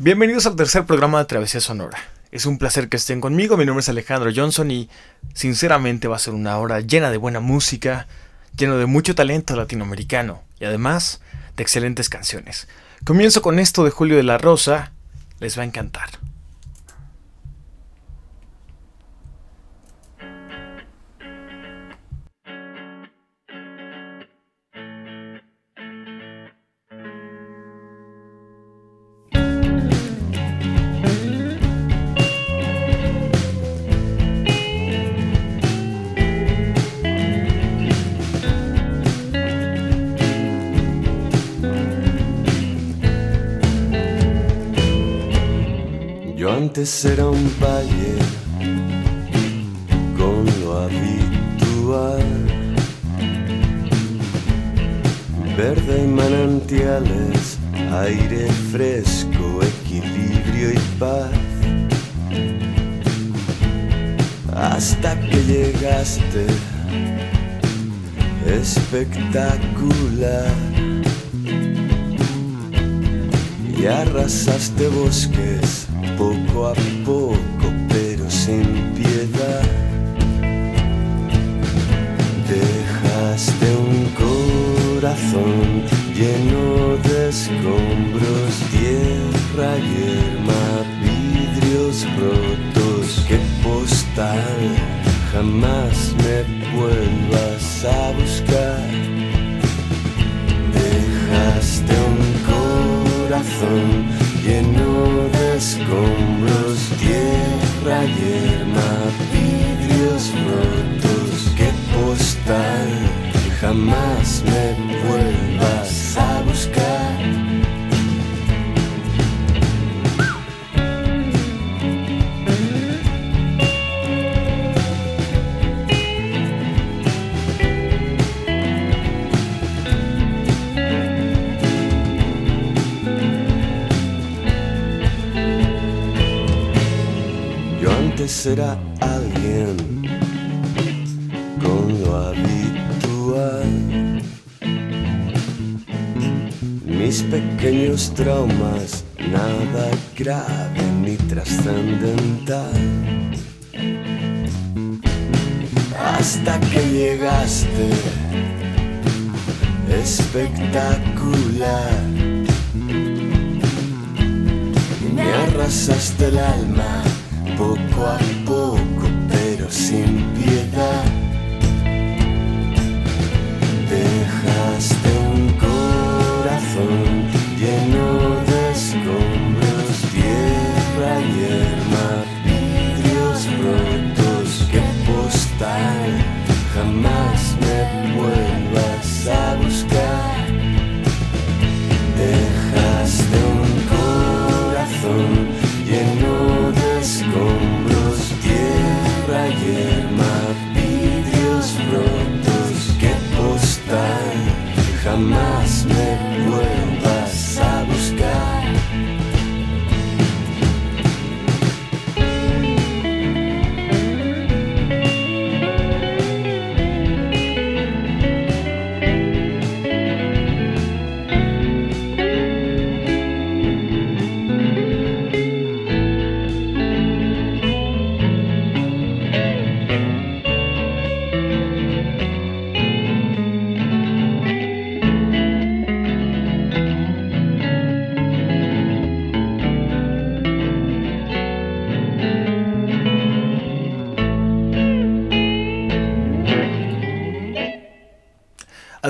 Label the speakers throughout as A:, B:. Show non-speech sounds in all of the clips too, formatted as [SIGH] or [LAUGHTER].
A: Bienvenidos al tercer programa de Travesía Sonora. Es un placer que estén conmigo, mi nombre es Alejandro Johnson y sinceramente va a ser una hora llena de buena música, lleno de mucho talento latinoamericano y además de excelentes canciones. Comienzo con esto de Julio de la Rosa, les va a encantar.
B: Antes era un valle con lo habitual, verde y manantiales, aire fresco, equilibrio y paz. Hasta que llegaste, espectacular. Y arrasaste bosques poco a poco, pero sin piedad. Dejaste un corazón lleno de escombros, tierra, yerma, vidrios rotos. Qué postal, jamás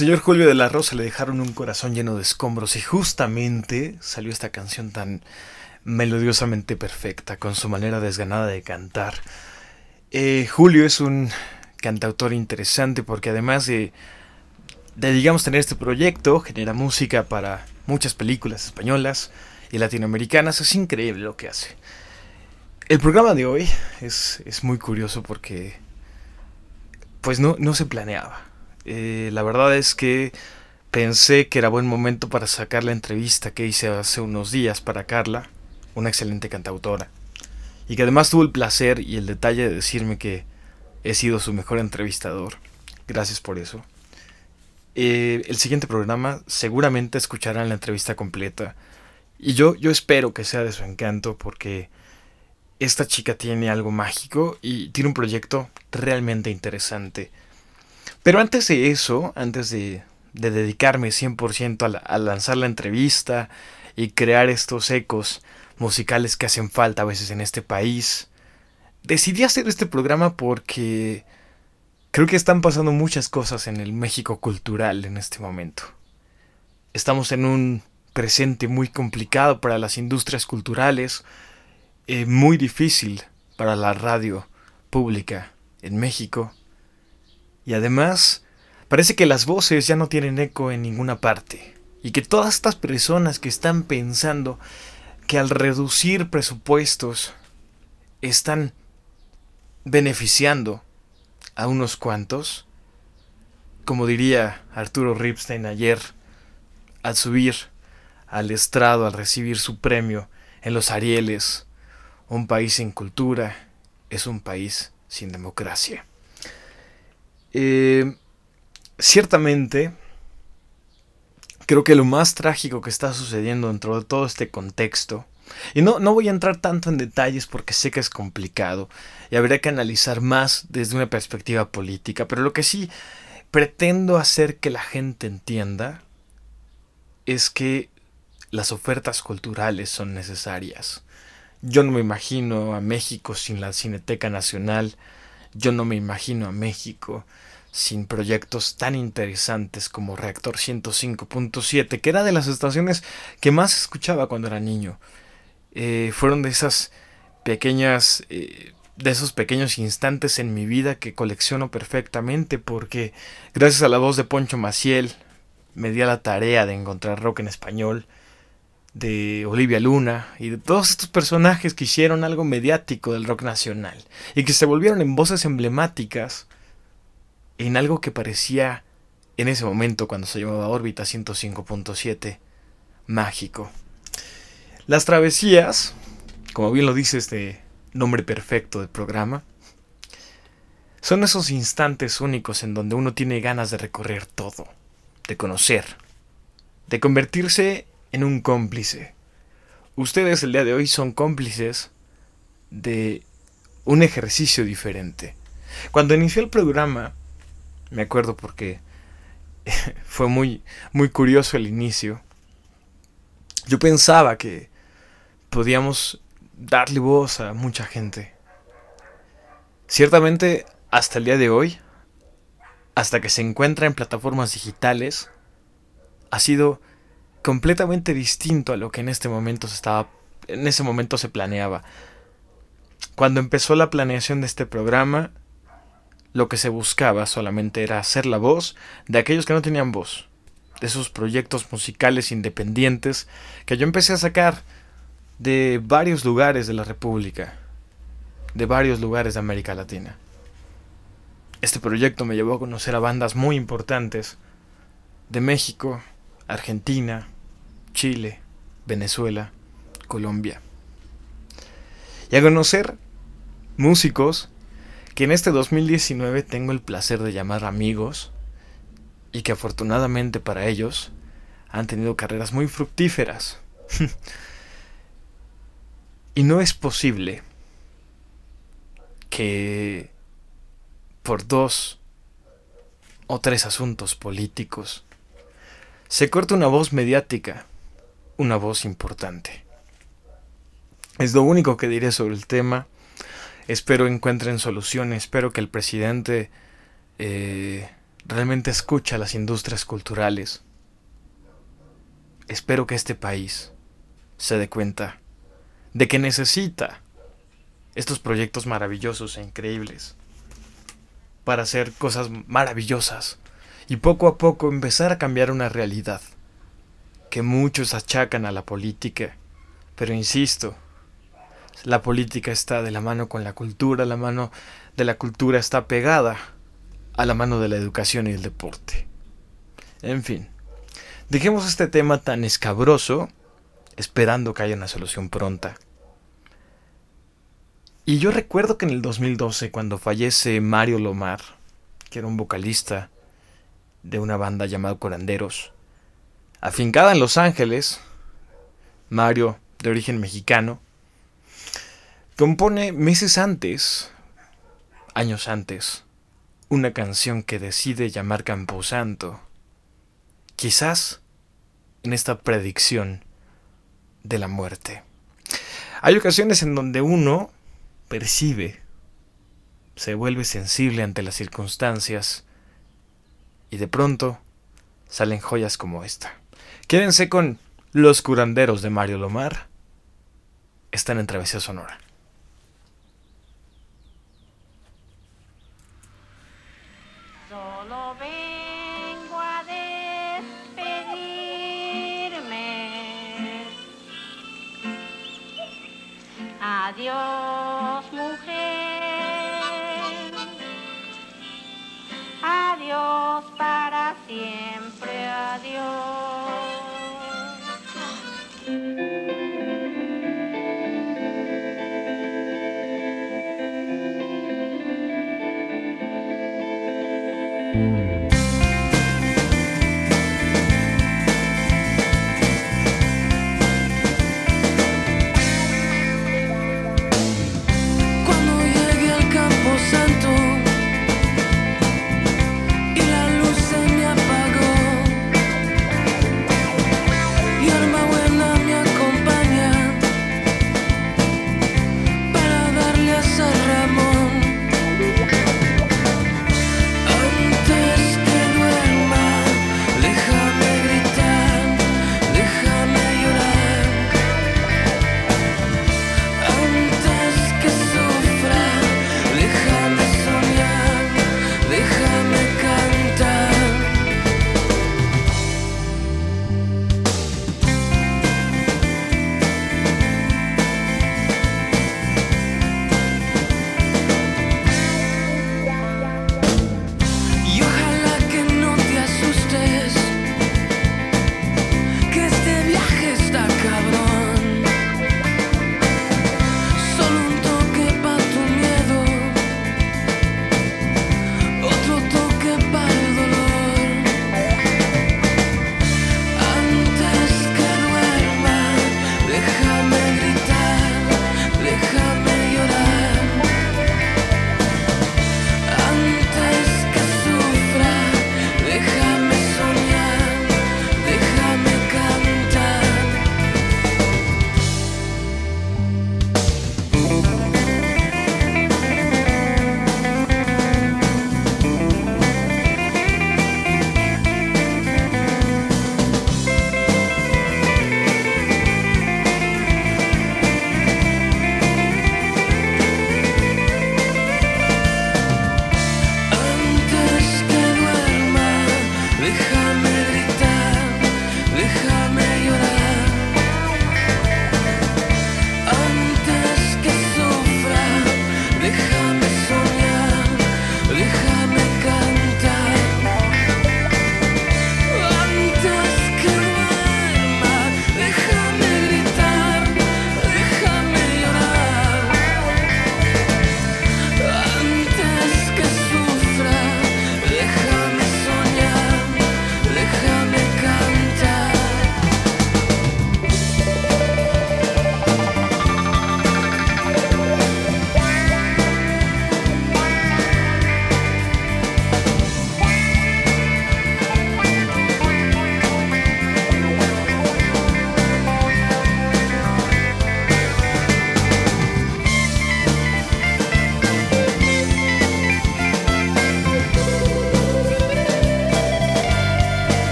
A: señor Julio de la Rosa le dejaron un corazón lleno de escombros y justamente salió esta canción tan melodiosamente perfecta, con su manera desganada de cantar. Eh, Julio es un cantautor interesante porque además de, de, digamos, tener este proyecto, genera música para muchas películas españolas y latinoamericanas. Es increíble lo que hace. El programa de hoy es, es muy curioso porque pues no, no se planeaba. Eh, la verdad es que pensé que era buen momento para sacar la entrevista que hice hace unos días para Carla, una excelente cantautora, y que además tuvo el placer y el detalle de decirme que he sido su mejor entrevistador. Gracias por eso. Eh, el siguiente programa seguramente escucharán la entrevista completa Y yo, yo espero que sea de su encanto porque esta chica tiene algo mágico y tiene un proyecto realmente interesante. Pero antes de eso, antes de, de dedicarme 100% a, a lanzar la entrevista y crear estos ecos musicales que hacen falta a veces en este país, decidí hacer este programa porque creo que están pasando muchas cosas en el México cultural en este momento. Estamos en un presente muy complicado para las industrias culturales, eh, muy difícil para la radio pública en México. Y además, parece que las voces ya no tienen eco en ninguna parte. Y que todas estas personas que están pensando que al reducir presupuestos están beneficiando a unos cuantos, como diría Arturo Ripstein ayer, al subir al estrado al recibir su premio en los Arieles. Un país sin cultura es un país sin democracia. Eh, ciertamente, creo que lo más trágico que está sucediendo dentro de todo este contexto, y no, no voy a entrar tanto en detalles porque sé que es complicado y habría que analizar más desde una perspectiva política, pero lo que sí pretendo hacer que la gente entienda es que las ofertas culturales son necesarias. Yo no me imagino a México sin la Cineteca Nacional, yo no me imagino a México sin proyectos tan interesantes como Reactor 105.7, que era de las estaciones que más escuchaba cuando era niño. Eh, fueron de esas pequeñas, eh, de esos pequeños instantes en mi vida que colecciono perfectamente porque gracias a la voz de Poncho Maciel me di a la tarea de encontrar rock en español de Olivia Luna y de todos estos personajes que hicieron algo mediático del rock nacional y que se volvieron en voces emblemáticas en algo que parecía en ese momento cuando se llamaba órbita 105.7 mágico. Las travesías, como bien lo dice este nombre perfecto del programa, son esos instantes únicos en donde uno tiene ganas de recorrer todo, de conocer, de convertirse en un cómplice. Ustedes el día de hoy son cómplices de un ejercicio diferente. Cuando inició el programa, me acuerdo porque [LAUGHS] fue muy, muy curioso el inicio. Yo pensaba que podíamos darle voz a mucha gente. Ciertamente, hasta el día de hoy, hasta que se encuentra en plataformas digitales, ha sido completamente distinto a lo que en este momento se estaba en ese momento se planeaba. Cuando empezó la planeación de este programa, lo que se buscaba solamente era hacer la voz de aquellos que no tenían voz, de esos proyectos musicales independientes que yo empecé a sacar de varios lugares de la República, de varios lugares de América Latina. Este proyecto me llevó a conocer a bandas muy importantes de México, Argentina, Chile, Venezuela, Colombia. Y a conocer músicos que en este 2019 tengo el placer de llamar amigos y que afortunadamente para ellos han tenido carreras muy fructíferas. [LAUGHS] y no es posible que por dos o tres asuntos políticos se corta una voz mediática, una voz importante. Es lo único que diré sobre el tema. Espero encuentren soluciones, espero que el presidente eh, realmente escuche a las industrias culturales. Espero que este país se dé cuenta de que necesita estos proyectos maravillosos e increíbles para hacer cosas maravillosas y poco a poco empezar a cambiar una realidad que muchos achacan a la política. Pero insisto, la política está de la mano con la cultura, la mano de la cultura está pegada a la mano de la educación y el deporte. En fin, dejemos este tema tan escabroso, esperando que haya una solución pronta. Y yo recuerdo que en el 2012, cuando fallece Mario Lomar, que era un vocalista de una banda llamada Coranderos, afincada en Los Ángeles, Mario, de origen mexicano, compone meses antes, años antes, una canción que decide llamar Camposanto. Quizás en esta predicción de la muerte. Hay ocasiones en donde uno percibe, se vuelve sensible ante las circunstancias y de pronto salen joyas como esta. Quédense con Los curanderos de Mario Lomar. Están en Travesía Sonora.
C: Solo vengo a despedirme. Adiós,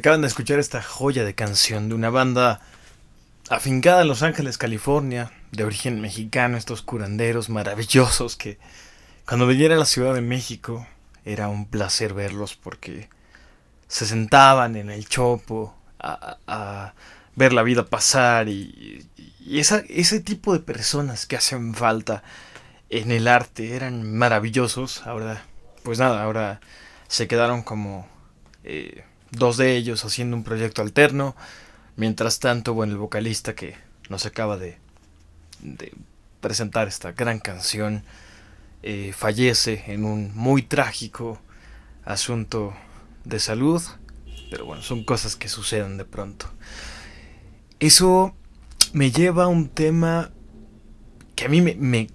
A: Acaban de escuchar esta joya de canción de una banda afincada en Los Ángeles, California, de origen mexicano, estos curanderos maravillosos que cuando viniera a la Ciudad de México era un placer verlos porque se sentaban en el chopo a, ver la vida pasar y, y esa, ese tipo de personas que hacen falta en el arte eran maravillosos. Ahora, pues nada, ahora se quedaron como eh, dos de ellos haciendo un proyecto alterno. Mientras tanto, bueno, el vocalista que nos acaba de, de presentar esta gran canción eh, fallece en un muy trágico asunto de salud. Pero bueno, son cosas que suceden de pronto. Eso me lleva a un tema que a mí me, me,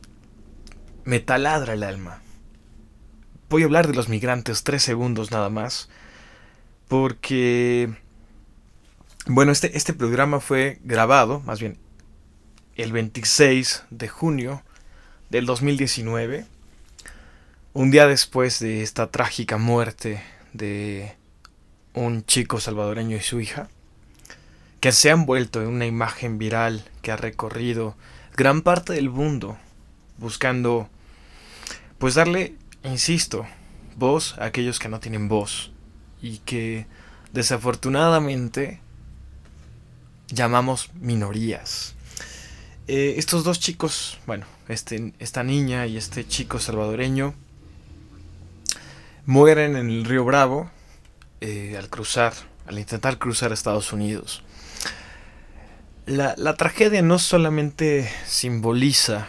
A: me taladra el alma. Voy a hablar de los migrantes tres segundos nada más. Porque, bueno, este, este programa fue grabado, más bien, el 26 de junio del 2019. Un día después de esta trágica muerte de un chico salvadoreño y su hija que se han vuelto en una imagen viral que ha recorrido gran parte del mundo buscando pues darle, insisto, voz a aquellos que no tienen voz y que desafortunadamente llamamos minorías. Eh, estos dos chicos, bueno, este, esta niña y este chico salvadoreño mueren en el río Bravo eh, al cruzar, al intentar cruzar Estados Unidos. La, tragedia no solamente simboliza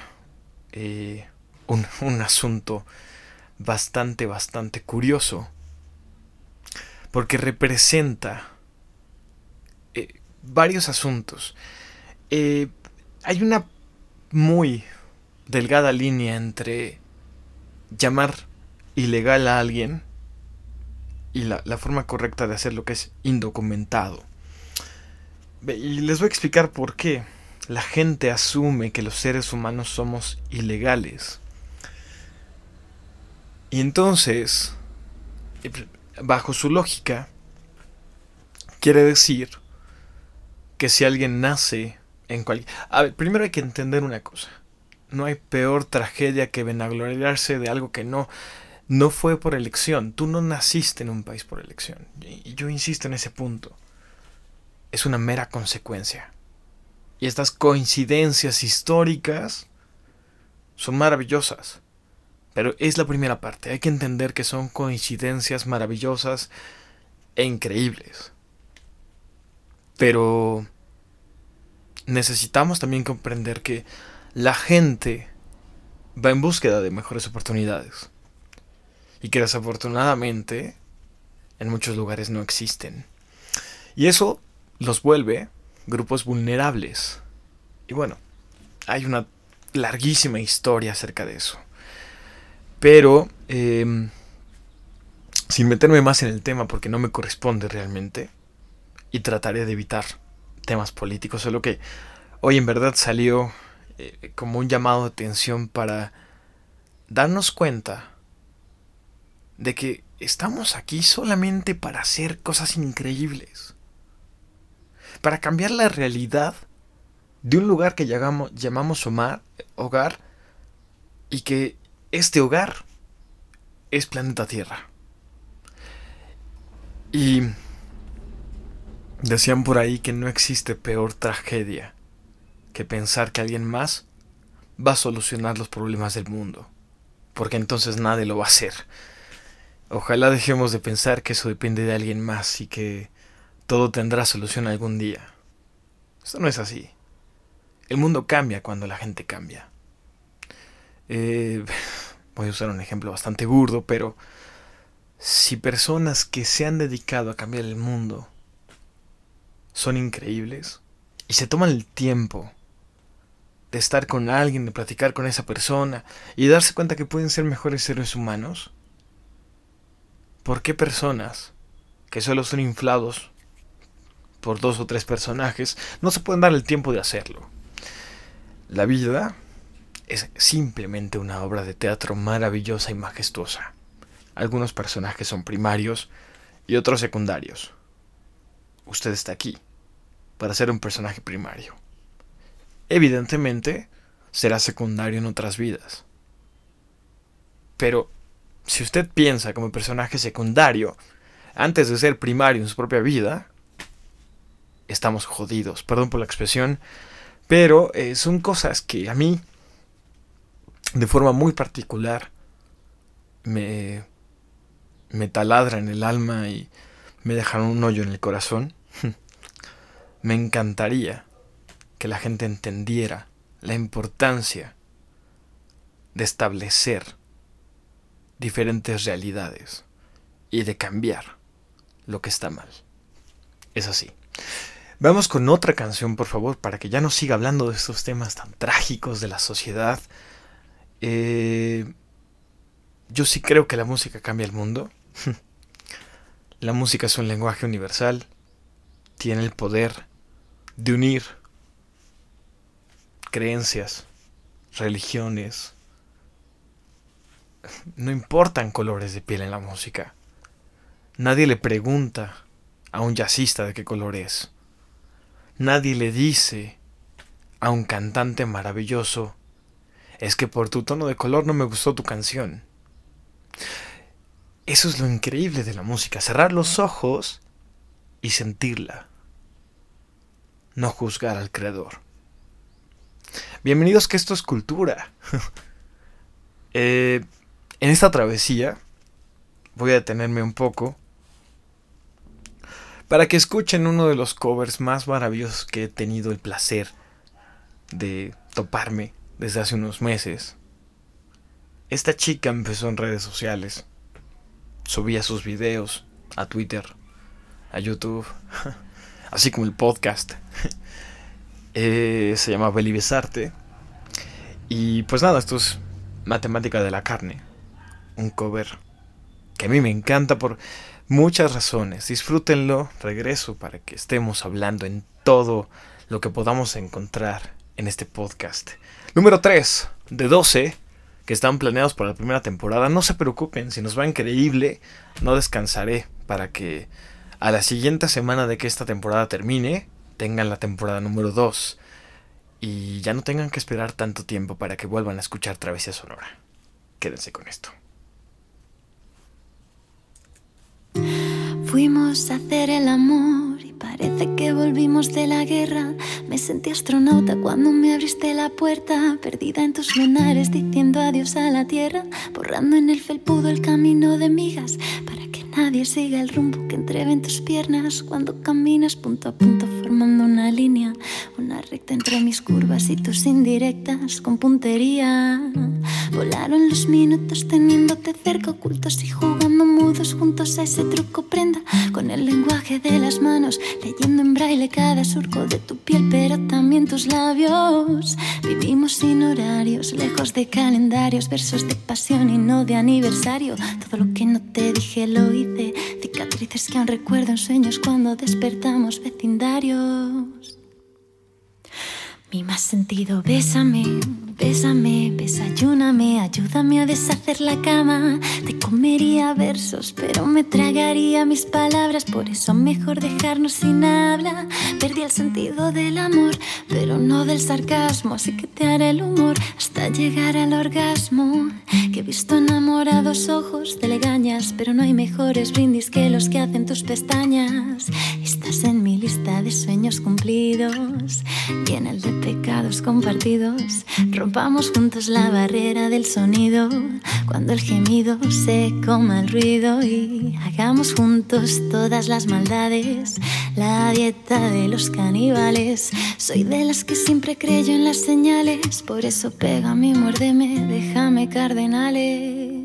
A: eh, un, un, asunto bastante, bastante curioso, porque representa eh, varios asuntos. Eh, hay una muy delgada línea entre llamar ilegal a alguien y la, la forma correcta de hacer lo que es indocumentado. Y les voy a explicar por qué la gente asume que los seres humanos somos ilegales. Y entonces, bajo su lógica, quiere decir que si alguien nace en cualquier... A ver, primero hay que entender una cosa. No hay peor tragedia que venagloriarse de algo que no, no fue por elección. Tú no naciste en un país por elección. Y yo insisto en ese punto es una mera consecuencia. Y estas coincidencias históricas son maravillosas. Pero es la primera parte. Hay que entender que son coincidencias maravillosas e increíbles. Pero necesitamos también comprender que la gente va en búsqueda de mejores oportunidades. Y que desafortunadamente en muchos lugares no existen. Y eso los vuelve grupos vulnerables. Y bueno, hay una larguísima historia acerca de eso. Pero, eh, sin meterme más en el tema porque no me corresponde realmente, y trataré de evitar temas políticos, solo que hoy en verdad salió eh, como un llamado de atención para darnos cuenta de que estamos aquí solamente para hacer cosas increíbles para cambiar la realidad de un lugar que llamamos, llamamos hogar y que este hogar es planeta Tierra. Y decían por ahí que no existe peor tragedia que pensar que alguien más va a solucionar los problemas del mundo, porque entonces nadie lo va a hacer. Ojalá dejemos de pensar que eso depende de alguien más y que todo tendrá solución algún día. Esto no es así. El mundo cambia cuando la gente cambia. Eh, voy a usar un ejemplo bastante burdo, pero si personas que se han dedicado a cambiar el mundo son increíbles y se toman el tiempo de estar con alguien, de platicar con esa persona y darse cuenta que pueden ser mejores seres humanos, ¿por qué personas que solo son inflados por dos o tres personajes, no se pueden dar el tiempo de hacerlo. La vida es simplemente una obra de teatro maravillosa y majestuosa. Algunos personajes son primarios y otros secundarios. usted está aquí para ser un personaje primario. Evidentemente, será secundario en otras vidas. Pero, si usted piensa como personaje secundario antes de ser primario en su propia vida, estamos jodidos. Perdón por la expresión, pero eh, son cosas que a mí, de forma muy particular, me, me taladran el alma y me dejan un hoyo en el corazón. [LAUGHS] me encantaría que la gente entendiera la importancia de establecer diferentes realidades y de cambiar lo que está mal. Es así. Vamos con otra canción, por favor, para que ya no siga hablando de estos temas tan trágicos de la sociedad. Eh, yo sí creo que la música cambia el mundo. [LAUGHS] la música es un lenguaje universal. Tiene el poder de unir creencias, religiones. No importan colores de piel en la música. Nadie le pregunta a un jazzista de qué color es. Nadie le dice a un cantante maravilloso, es que por tu tono de color no me gustó tu canción. Eso es lo increíble de la música, cerrar los ojos y sentirla, no juzgar al creador. Bienvenidos que esto es cultura. [LAUGHS] Eh, en esta travesía voy a detenerme un poco para que escuchen uno de los covers más maravillosos que he tenido el placer de toparme desde hace unos meses. Esta chica empezó en redes sociales, subía sus videos a Twitter, a YouTube, [LAUGHS] así como el podcast. [LAUGHS] Eh, se llama Beli Besarte. Y pues nada, esto es Matemática de la Carne. Un cover que a mí me encanta por muchas razones. Disfrútenlo, regreso para que estemos hablando en todo lo que podamos encontrar en este podcast. Número 3 de 12 que están planeados para la primera temporada. No se preocupen, si nos va increíble, no descansaré para que a la siguiente semana de que esta temporada termine, tengan la temporada número 2 y ya no tengan que esperar tanto tiempo para que vuelvan a escuchar Travesía Sonora. Quédense con esto.
D: Fuimos a hacer el amor y parece que volvimos de la guerra. Me sentí astronauta cuando me abriste la puerta, perdida en tus lunares diciendo adiós a la tierra, borrando en el felpudo el camino de migas para que nadie siga el rumbo que entreve en tus piernas cuando caminas punto a punto formando una línea, una recta entre mis curvas y tus indirectas con puntería. Volaron los minutos teniéndote cerca, ocultos y jugando mudos juntos a ese truco prenda con el lenguaje de las manos, leyendo en braille cada surco de tu piel, pero también tus labios. Vivimos sin horarios, lejos de calendarios, versos de pasión y no de aniversario. Todo lo que no te dije lo hice, cicatrices que aún recuerdo en sueños cuando despertamos vecindarios. Mi más sentido, bésame, bésame, desayúname, ayúdame a deshacer la cama. Te comería versos, pero me tragaría mis palabras, por eso mejor dejarnos sin habla. Perdí el sentido del amor, pero no del sarcasmo, así que te haré el humor hasta llegar al orgasmo. Que he visto enamorados ojos de legañas, pero no hay mejores brindis que los que hacen tus pestañas. Estás en mi lista de sueños cumplidos y en el de pecados compartidos. Rompamos juntos la barrera del sonido cuando el gemido se coma el ruido y hagamos juntos todas las maldades. La dieta de los caníbales. Soy de las que siempre creyó en las señales, por eso pégame, muérdeme, déjame cardenales.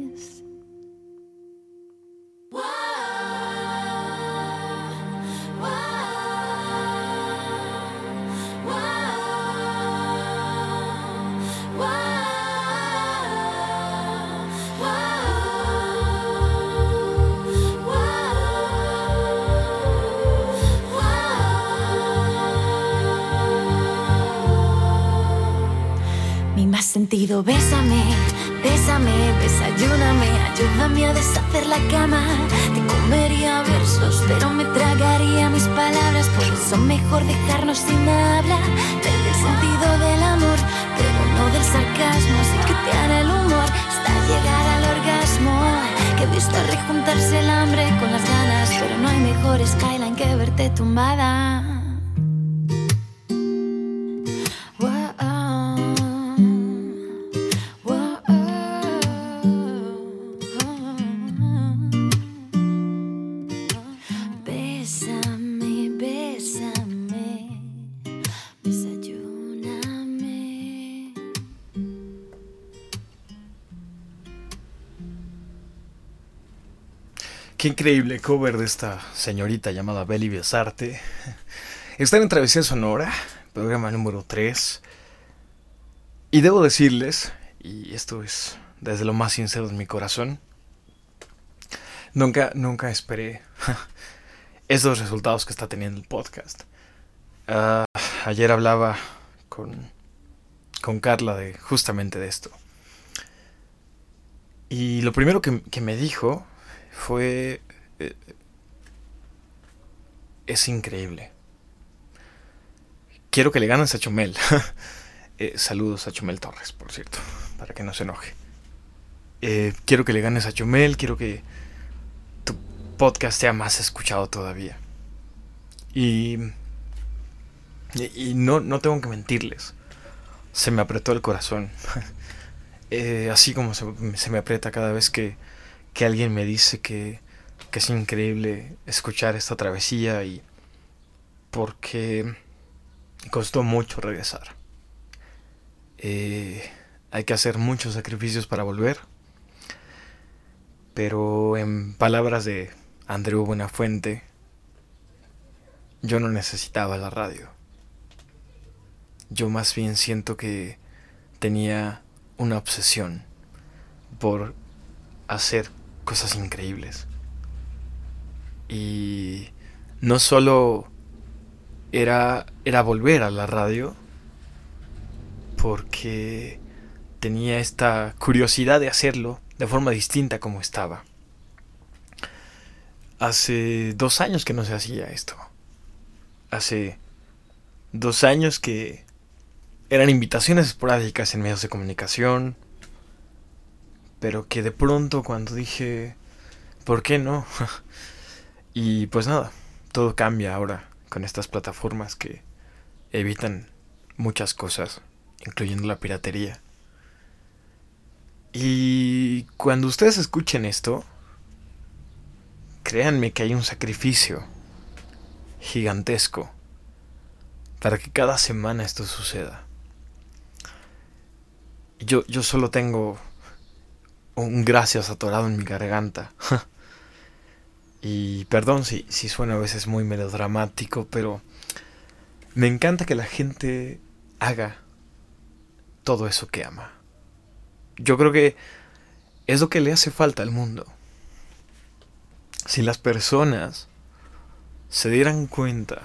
D: Deshacer la cama. Te comería versos, pero me tragaría mis palabras, Por eso mejor dejarnos sin habla del, del sentido del amor, pero no del sarcasmo. Así que te hará el humor hasta llegar al orgasmo. Que he visto rejuntarse el hambre con las ganas, pero no hay mejor skyline que verte tumbada.
A: Qué increíble cover de esta señorita llamada Beli Besarte. Están en Travesía Sonora, programa número 3. Y debo decirles, y esto es desde lo más sincero de mi corazón, nunca, nunca esperé [LAUGHS] estos resultados que está teniendo el podcast. Ah, ayer hablaba con, con Carla de justamente de esto. Y lo primero que me dijo fue... eh, es increíble. Quiero que le ganes a Chumel. [LAUGHS] Eh, saludos a Chumel Torres, por cierto, para que no se enoje. Eh, quiero que le ganes a Chumel, quiero que tu podcast sea más escuchado todavía. Y... Y, no, no tengo que mentirles. Se me apretó el corazón. [LAUGHS] Así como se, se me aprieta cada vez que, que alguien me dice que, que es increíble escuchar esta travesía y porque costó mucho regresar. Eh, hay que hacer muchos sacrificios para volver. Pero en palabras de Andreu Buenafuente, yo no necesitaba la radio. Yo más bien siento que tenía una obsesión por hacer cosas increíbles. Y no solo era, era volver a la radio, porque tenía esta curiosidad de hacerlo de forma distinta como estaba. Hace dos años que no se hacía esto. Hace dos años que eran invitaciones esporádicas en medios de comunicación, pero que de pronto cuando dije, ¿por qué no? [LAUGHS] y pues nada, todo cambia ahora con estas plataformas que evitan muchas cosas, incluyendo la piratería. Y cuando ustedes escuchen esto, créanme que hay un sacrificio gigantesco para que cada semana esto suceda. Yo, yo solo tengo un gracias atorado en mi garganta. [LAUGHS] y perdón si, si suena a veces muy melodramático, pero me encanta que la gente haga todo eso que ama. Yo creo que es lo que le hace falta al mundo. Si las personas se dieran cuenta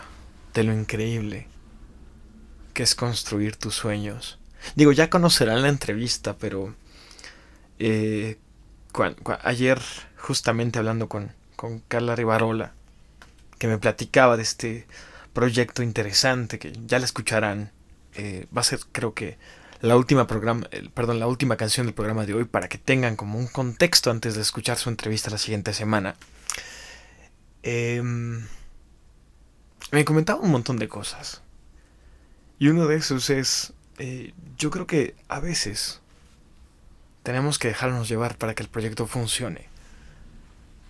A: de lo increíble que es construir tus sueños. Digo, ya conocerán la entrevista, pero eh, ayer justamente hablando con, con Carla Rivarola, que me platicaba de este proyecto interesante que ya la escucharán. eh, va a ser, creo que, la última programa, perdón, la última canción del programa de hoy para que tengan como un contexto antes de escuchar su entrevista la siguiente semana. Em, me comentaba un montón de cosas. Y uno de esos es, eh, yo creo que a veces tenemos que dejarnos llevar para que el proyecto funcione.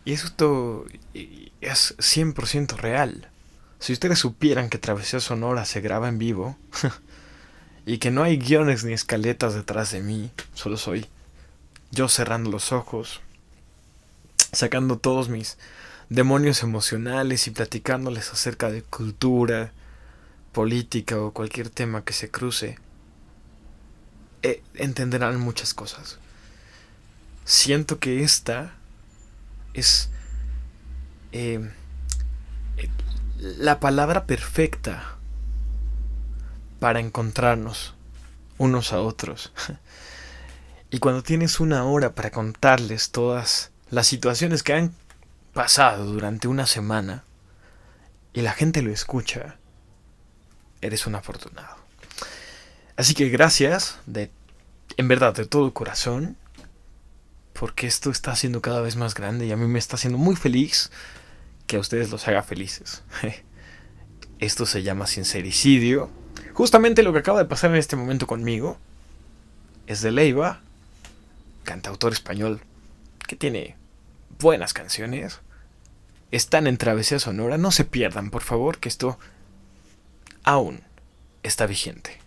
A: Y esto eh, es 100% real. Si ustedes supieran que Travesía Sonora se graba en vivo [LAUGHS] y que no hay guiones ni escaletas detrás de mí, solo soy yo cerrando los ojos, sacando todos mis demonios emocionales y platicándoles acerca de cultura, política o cualquier tema que se cruce, eh, entenderán muchas cosas. Siento que esta es eh, la palabra perfecta para encontrarnos unos a otros. [LAUGHS] Y cuando tienes una hora para contarles todas las situaciones que han pasado durante una semana
E: y la gente lo escucha, eres un afortunado. Así que gracias, de, en verdad, de todo corazón, porque esto está haciendo cada vez más grande y a mí me está haciendo muy feliz que a ustedes los haga felices. [LAUGHS] Esto se llama sincericidio. Justamente lo que acaba de pasar en este momento conmigo es de Leiva, cantautor español que tiene buenas canciones. Están en Travesía Sonora. No se pierdan, por favor, que esto aún está vigente.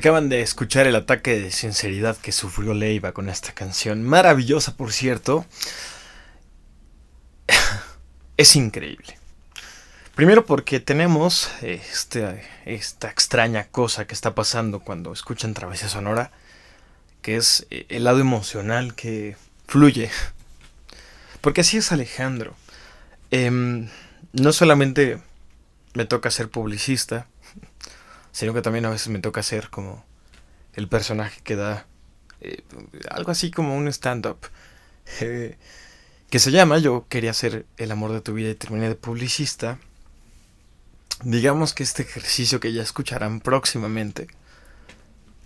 E: Acaban de escuchar el ataque de sinceridad que sufrió Leiva con esta canción. Maravillosa, por cierto. [LAUGHS] Es increíble. Primero porque tenemos este, esta extraña cosa que está pasando cuando escuchan Travesía Sonora.
A: que es eh, el lado emocional que fluye. [LAUGHS] Porque así es Alejandro. Em, no solamente me toca ser publicista, sino que también a veces me toca ser como el personaje que da eh, algo así como un stand-up. Eh, que se llama Yo quería ser el amor de tu vida y terminé de publicista. Digamos que este ejercicio que ya escucharán próximamente,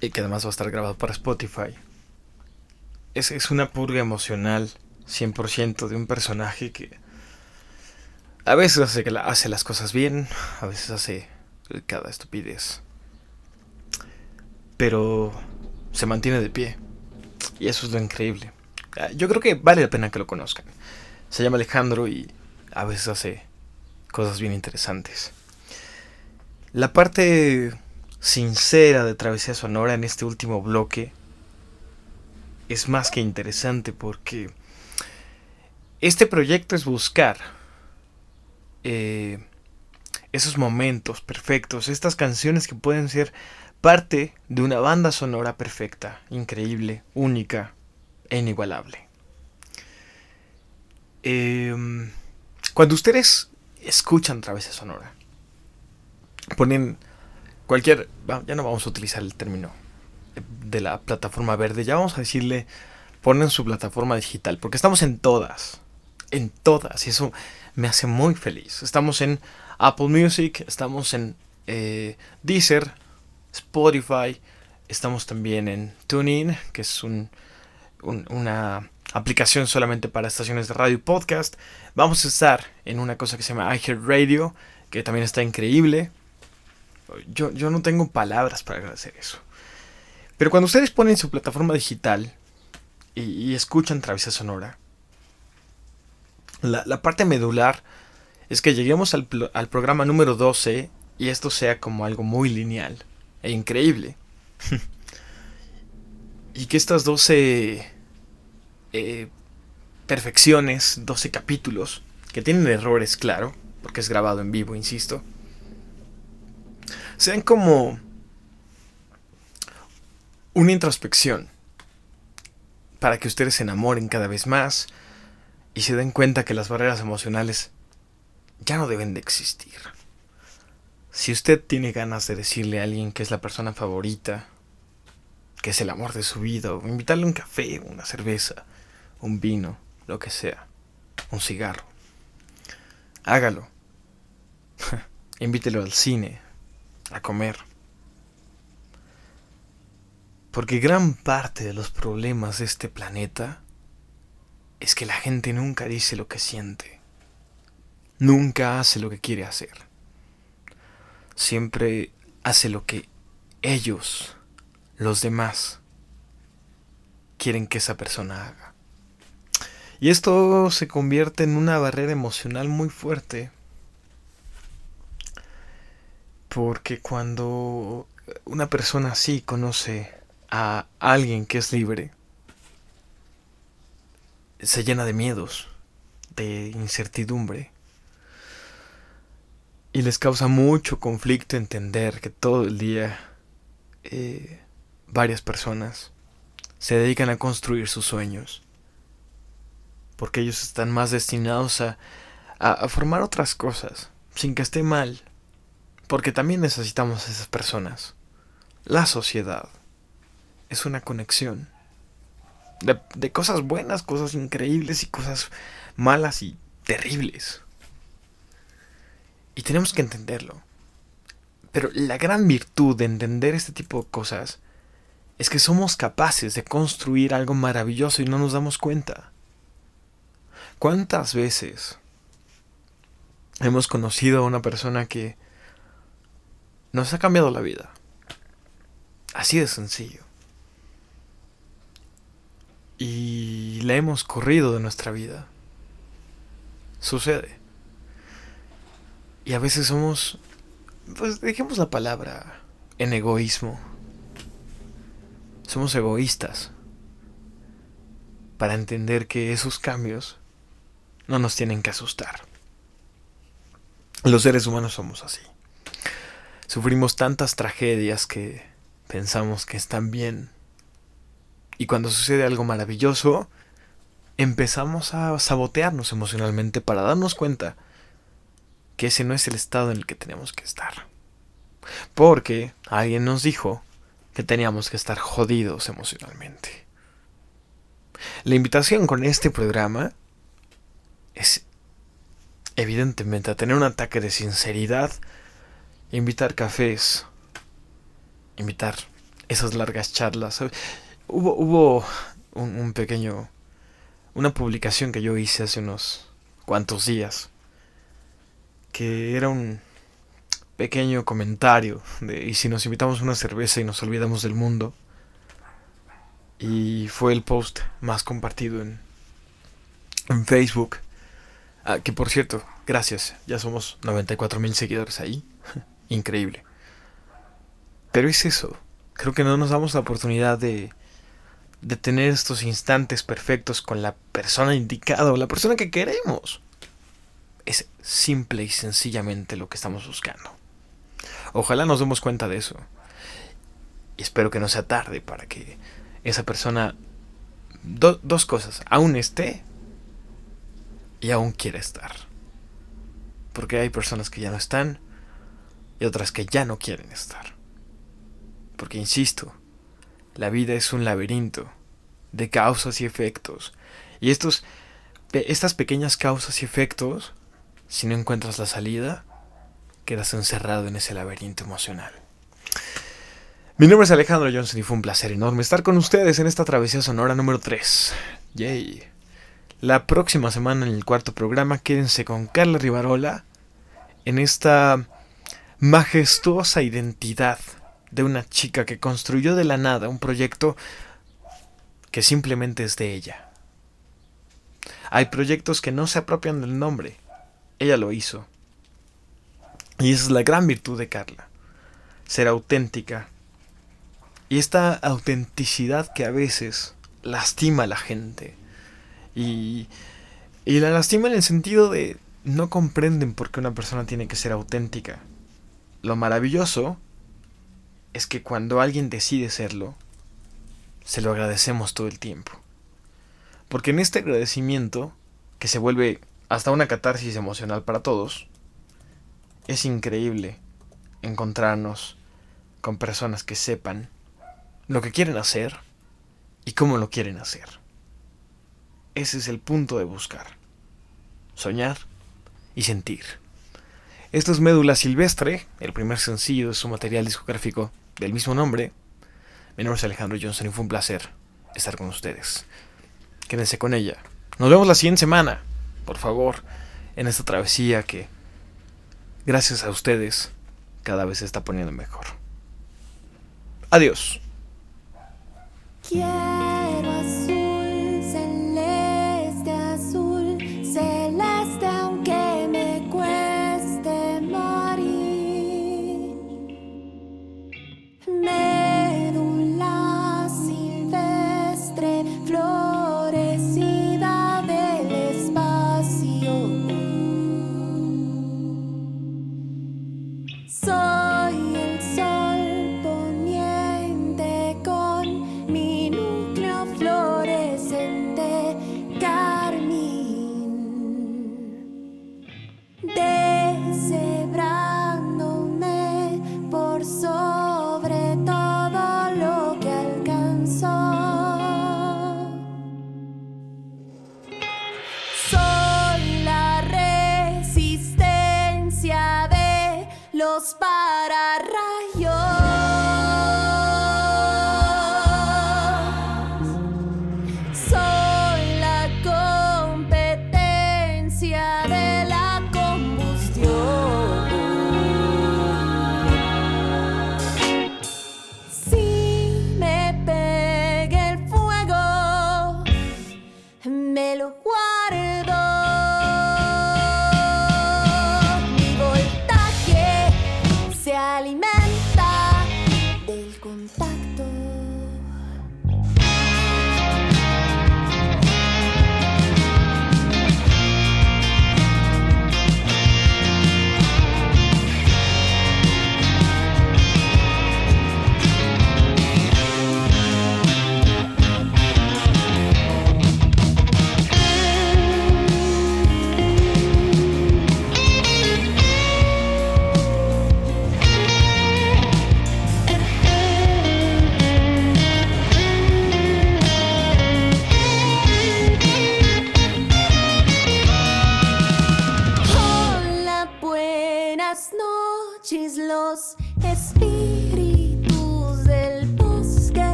A: y que además va a estar grabado para Spotify, es, es una purga emocional 100% de un personaje que a veces hace, hace las cosas bien, a veces hace cada estupidez. Pero se mantiene de pie. Y eso es lo increíble. Ah, yo creo que vale la pena que lo conozcan. Se llama Alejandro y a veces hace cosas bien interesantes. La parte sincera de Travesía Sonora en este último bloque es más que interesante porque este proyecto es buscar eh, esos momentos perfectos, estas canciones que pueden ser parte de una banda sonora perfecta, increíble, única e inigualable. Em, cuando ustedes escuchan Travesía Sonora, ponen cualquier, ya no vamos a utilizar el término de la plataforma verde, ya vamos a decirle, ponen su plataforma digital, porque estamos en todas, en todas, y eso me hace muy feliz. Estamos en Apple Music, estamos en eh, Deezer, Spotify, estamos también en TuneIn, que es una aplicación solamente para estaciones de radio y podcast. Vamos a estar en una cosa que se llama iHeartRadio, que también está increíble. Yo, yo no tengo palabras para agradecer eso. Pero cuando ustedes ponen su plataforma digital y, y escuchan Travesía Sonora, la, parte medular es que lleguemos al, programa número 12 y esto sea como algo muy lineal e increíble. [LAUGHS] y que estas 12 eh, perfecciones, 12 capítulos, que tienen errores, claro, porque es grabado en vivo, insisto, sean como una introspección para que ustedes se enamoren cada vez más, y se den cuenta que las barreras emocionales ya no deben de existir. Si usted tiene ganas de decirle a alguien que es la persona favorita, que es el amor de su vida, o invitarle un café, una cerveza, un vino, lo que sea, un cigarro, hágalo. [LAUGHS] Invítelo al cine, a comer. Porque gran parte de los problemas de este planeta es que la gente nunca dice lo que siente. Nunca hace lo que quiere hacer. Siempre hace lo que ellos, los demás, quieren que esa persona haga. Y esto se convierte en una barrera emocional muy fuerte. Porque cuando una persona así conoce a alguien que es libre, se llena de miedos, de incertidumbre. Y les causa mucho conflicto entender que todo el día eh, varias personas se dedican a construir sus sueños. Porque ellos están más destinados a, a formar otras cosas, sin que esté mal. Porque también necesitamos a esas personas. La sociedad es una conexión de, cosas buenas, cosas increíbles y cosas malas y terribles. Y tenemos que entenderlo. Pero la gran virtud de entender este tipo de cosas es que somos capaces de construir algo maravilloso y no nos damos cuenta. ¿Cuántas veces hemos conocido a una persona que nos ha cambiado la vida? Así de sencillo y la hemos corrido de nuestra vida. Sucede. Y a veces somos, pues dejemos la palabra, en egoísmo. Somos egoístas para entender que esos cambios no nos tienen que asustar. Los seres humanos somos así. Sufrimos tantas tragedias que pensamos que están bien Y cuando sucede algo maravilloso, empezamos a sabotearnos emocionalmente para darnos cuenta que ese no es el estado en el que tenemos que estar. Porque alguien nos dijo que teníamos que estar jodidos emocionalmente. La invitación con este programa es evidentemente a tener un ataque de sinceridad, invitar cafés, invitar esas largas charlas. Hubo, hubo un, un pequeño, una publicación que yo hice hace unos cuantos días, que era un pequeño comentario de y si nos invitamos una cerveza y nos olvidamos del mundo. Y fue el post más compartido en, en Facebook. Ah, que por cierto, gracias, ya somos 94 mil seguidores ahí. [LAUGHS] Increíble. Pero es eso. Creo que no nos damos la oportunidad de, de tener estos instantes perfectos con la persona indicada o la persona que queremos. Es simple y sencillamente lo que estamos buscando. Ojalá nos demos cuenta de eso. Y espero que no sea tarde para que esa persona... dos cosas. Aún esté y aún quiera estar. Porque hay personas que ya no están y otras que ya no quieren estar. Porque, insisto, la vida es un laberinto de causas y efectos. Y estos, estas pequeñas causas y efectos, si no encuentras la salida, quedas encerrado en ese laberinto emocional. Mi nombre es Alejandro Johnson y fue un placer enorme estar con ustedes en esta travesía sonora número 3. Yay. La próxima semana en el cuarto programa quédense con Carla Rivarola en esta majestuosa identidad de una chica que construyó de la nada un proyecto que simplemente es de ella. Hay proyectos que no se apropian del nombre. Ella lo hizo. Y esa es la gran virtud de Carla. Ser auténtica. Y esta autenticidad que a veces lastima a la gente. Y, y la lastima en el sentido de no comprenden por qué una persona tiene que ser auténtica. Lo maravilloso es que cuando alguien decide serlo, se lo agradecemos todo el tiempo. Porque en este agradecimiento, que se vuelve hasta una catarsis emocional para todos, es increíble encontrarnos con personas que sepan lo que quieren hacer y cómo lo quieren hacer. Ese es el punto de buscar. Soñar y sentir. Esto es Médula Silvestre, el primer sencillo de su material discográfico del mismo nombre. Mi nombre es Alejandro Johnson y fue un placer estar con ustedes. Quédense con ella. Nos vemos la siguiente semana, por favor, en esta travesía que gracias a ustedes, cada vez se está poniendo mejor. Adiós.